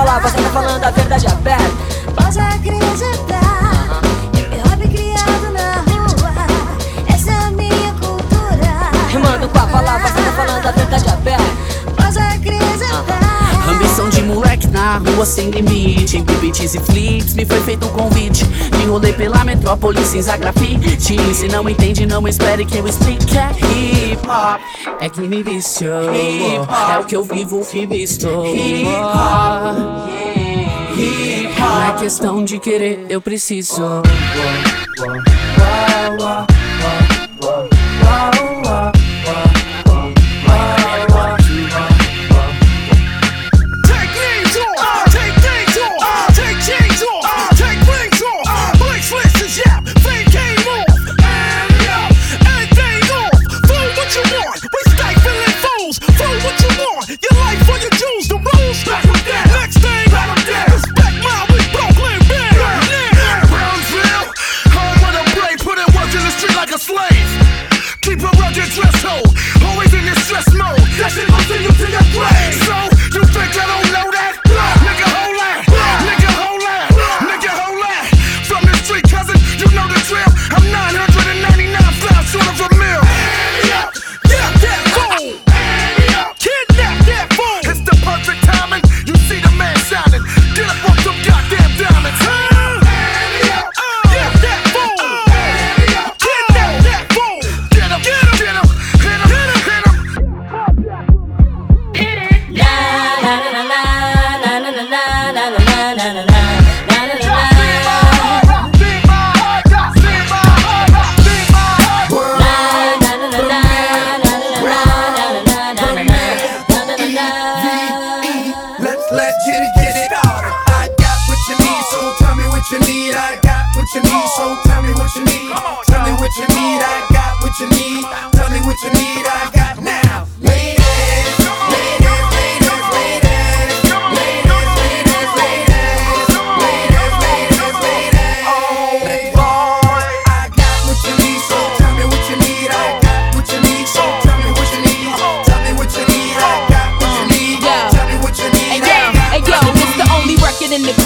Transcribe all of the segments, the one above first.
falar, você tá falando a verdade é aberta. Mas a igreja é Rua sem limite, entre beats e flips Me foi feito um convite Me enrolei pela metrópole, cinza grafite Se não entende, não espere que eu explique É hip hop, é que me viciou É o que eu vivo, que visto Hip hop, hip hop Não é questão de querer, eu preciso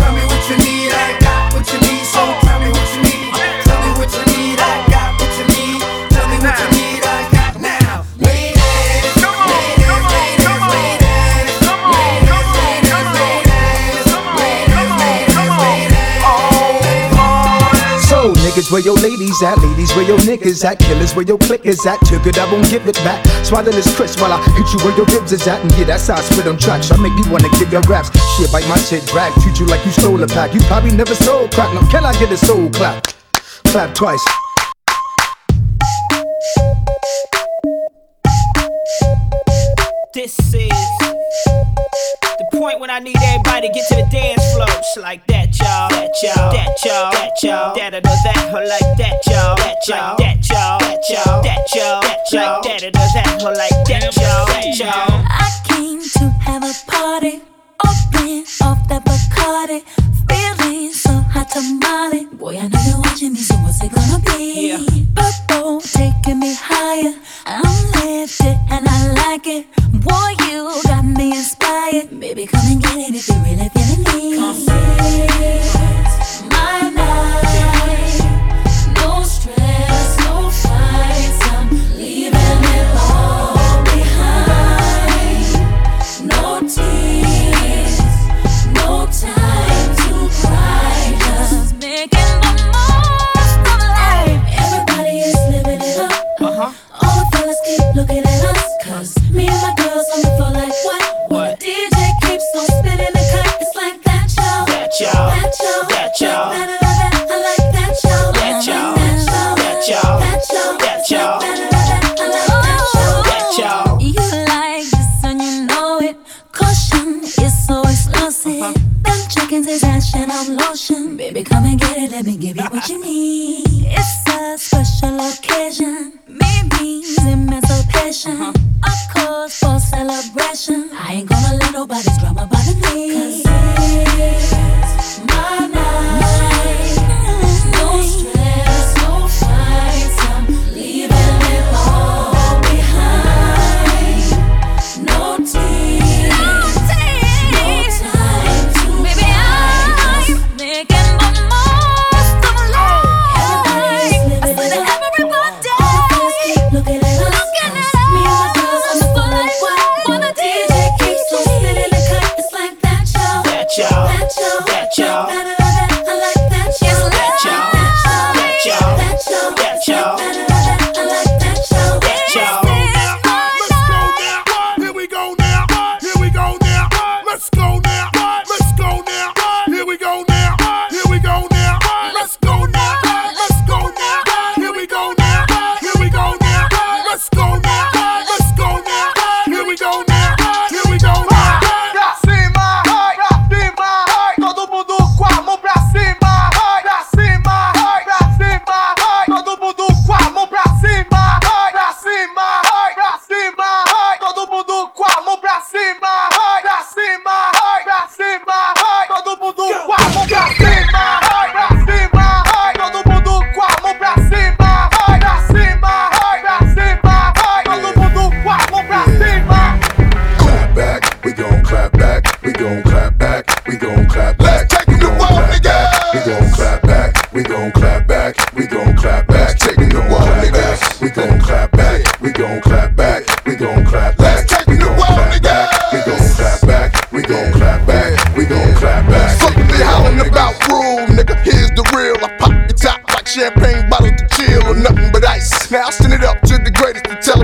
tell me what you need. I got what you need, so tell me what you need. Where your ladies at, ladies where your niggas at, killers where your click is at. Took it, I won't give it back. Swallow this crisp while I hit you where your ribs is at. And yeah, that's how I spit on tracks. I make you wanna give your raps. Shit, bite my shit, drag, treat you like you stole a pack. You probably never sold crack. Now can I get a soul clap? Clap twice. This is the point when I need everybody to get to the dance floor. It's like that, y'all. That y'all. That y'all. That y'all. That or that or like that, y'all. That y'all. That y'all. That y'all. That y'all. That y'all. Like that or that or like that, y'all. That y'all. I came to have a party, open off that Bacardi, feeling so hot tamale. Boy, I know you're watching me, so what's it gonna be? Yeah. Purple taking me higher. I'm lifted and I like it. Boy, you got me inspired. Baby, come and get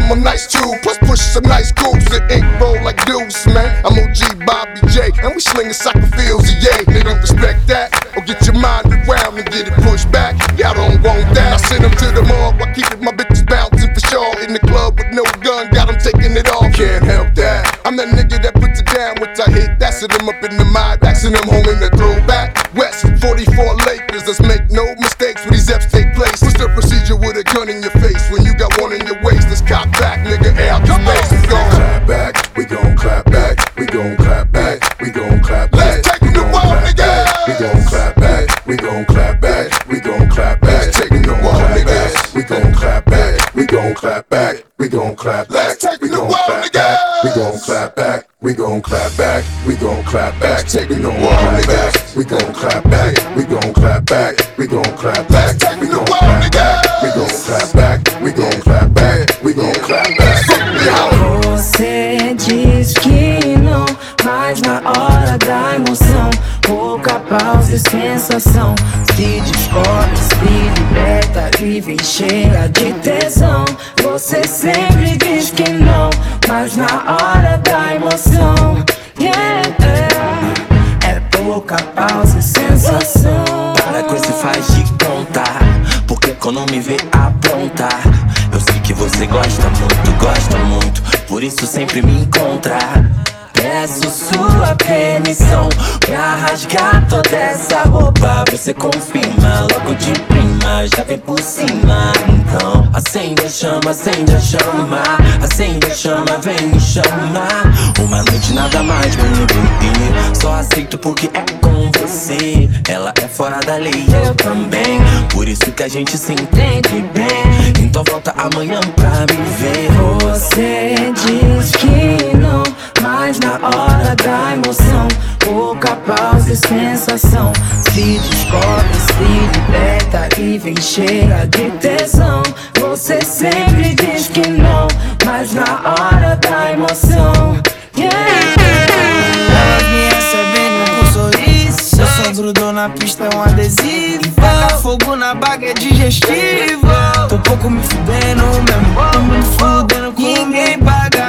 I'm a nice too. Plus push some nice coops and ink roll like deuce, man. I'm OG Bobby J, and we slinging soccer fields, yeah. They don't respect that, or get your mind around and get it pushed back. Y'all don't want that. I send them to the mall keep it. my bitches bouncing for sure. In the club with no gun, got them taking it off. Can't help that. I'm that nigga that puts it down once I hit. That's it, I'm up in the mind, backing them home in the throwback. West 44 Lakers, let's make no mistakes when these F's take place. What's the procedure with a gun in your face we gon' clap back, we gon' clap back. Let's take the wall, nigga. We gon' clap back, we gon' clap back, we gon' clap back. Wall, niggas. We gon' clap back, we gon' clap back, we gon' clap back. Taking the wall, niggas. We gon' clap back, we gon' clap back, we gon' clap back. Taking the wall, niggas. We gon' clap back, we gon' clap back, we gon' clap back. Taking the wall, niggas. We gon' clap back, we gon' clap back, we gon' clap back. Fuck sensação. Se descobre, se liberta e vem cheia de tesão. Você sempre diz que não, mas na hora da emoção, yeah, é pouca pausa e sensação. Para com esse faz de contar Porque quando me vê aprontar Eu sei que você gosta muito, gosta muito Por isso sempre me encontra Você confirma logo de prima Já vem por cima. Então acende a chama, acende a chama Acende a chama, vem me chamar Uma noite nada mais, baby Só aceito porque é com você. Ela é fora da lei, eu também. Por isso que a gente se entende bem. Então volta amanhã pra me ver. Você diz que não, mas na hora da emoção, pouca sensação. Se descobre, se liberta e vem cheia de tesão. Você sempre diz que não, mas na hora da emoção, yeah. Elas me recebendo com sorriso. Eu só grudou na pista, é um adesivo. Taca fogo na baga, é digestivo. Tô pouco me fudendo mesmo. Me fudendo com ninguém paga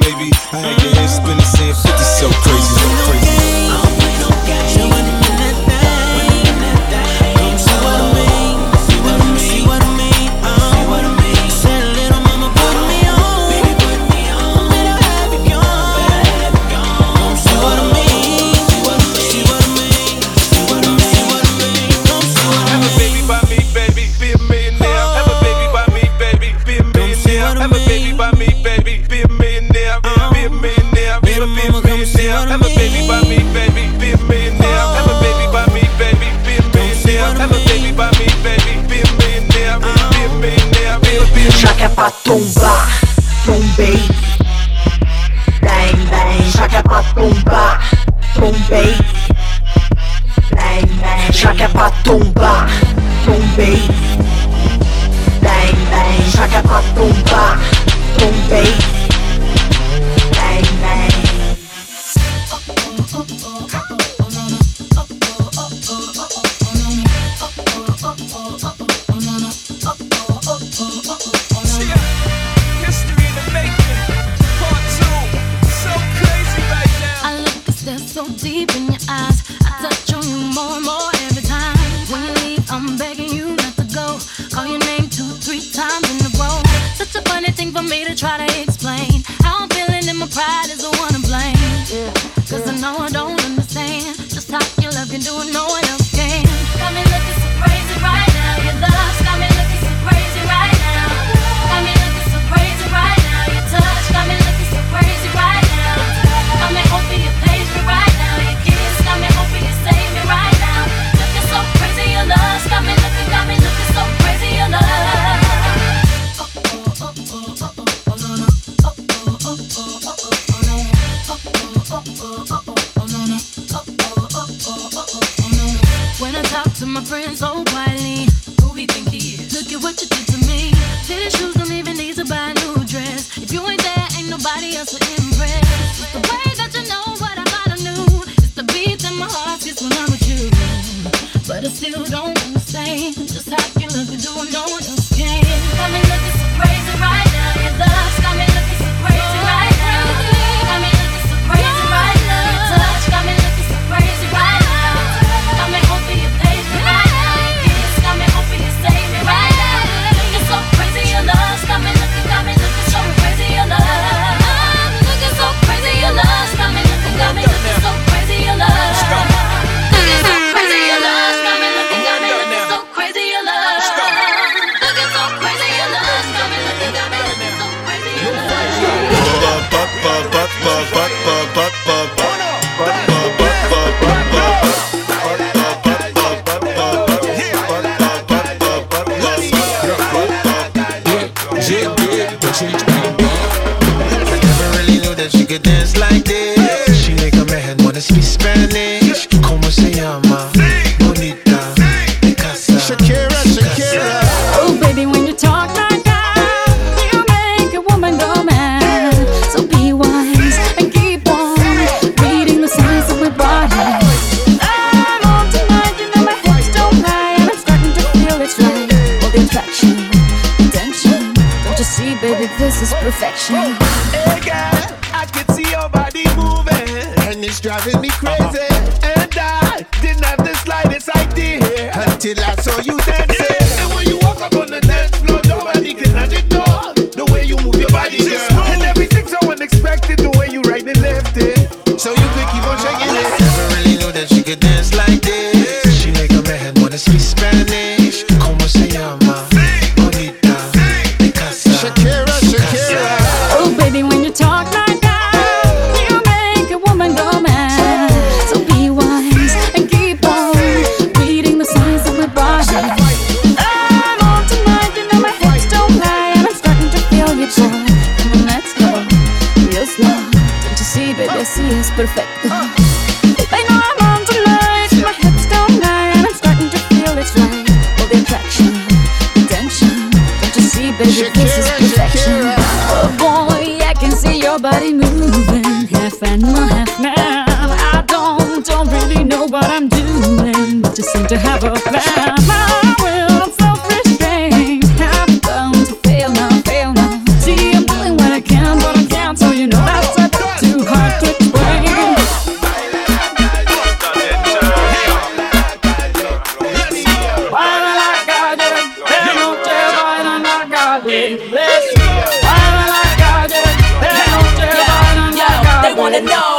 maybe. I had your head spinning, saying 50 so crazy, so crazy. pra tombar, tombei. bem bem. já que é pra tombar, tombei. bem bem. já que é pra tombar, tombei. bem bem. já que é pra tombar. try to Miami. your body moving, half animal, half man. I don't, don't really know what I'm doing, but you seem to have a plan. Will wanna know.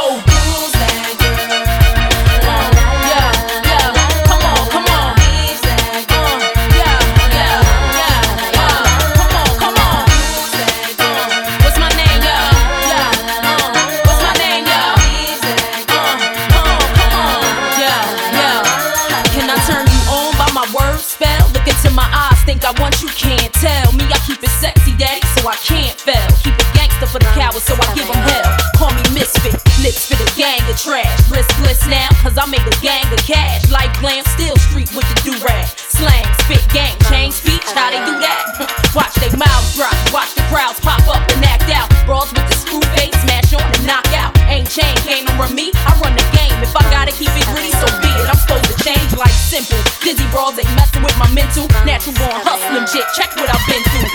Shit, check what I've been through.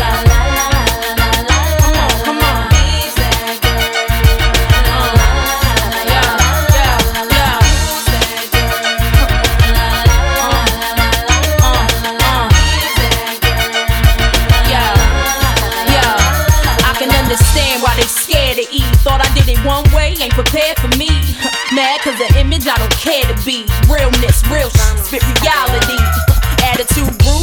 That girl? Come on, come on. I can understand why they scared to eat. Thought I did it one way, ain't prepared for me. Mad cause the image I don't care to be. Realness, real shit, spit reality. Attitude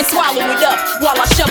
chicken swallow it up while I shove.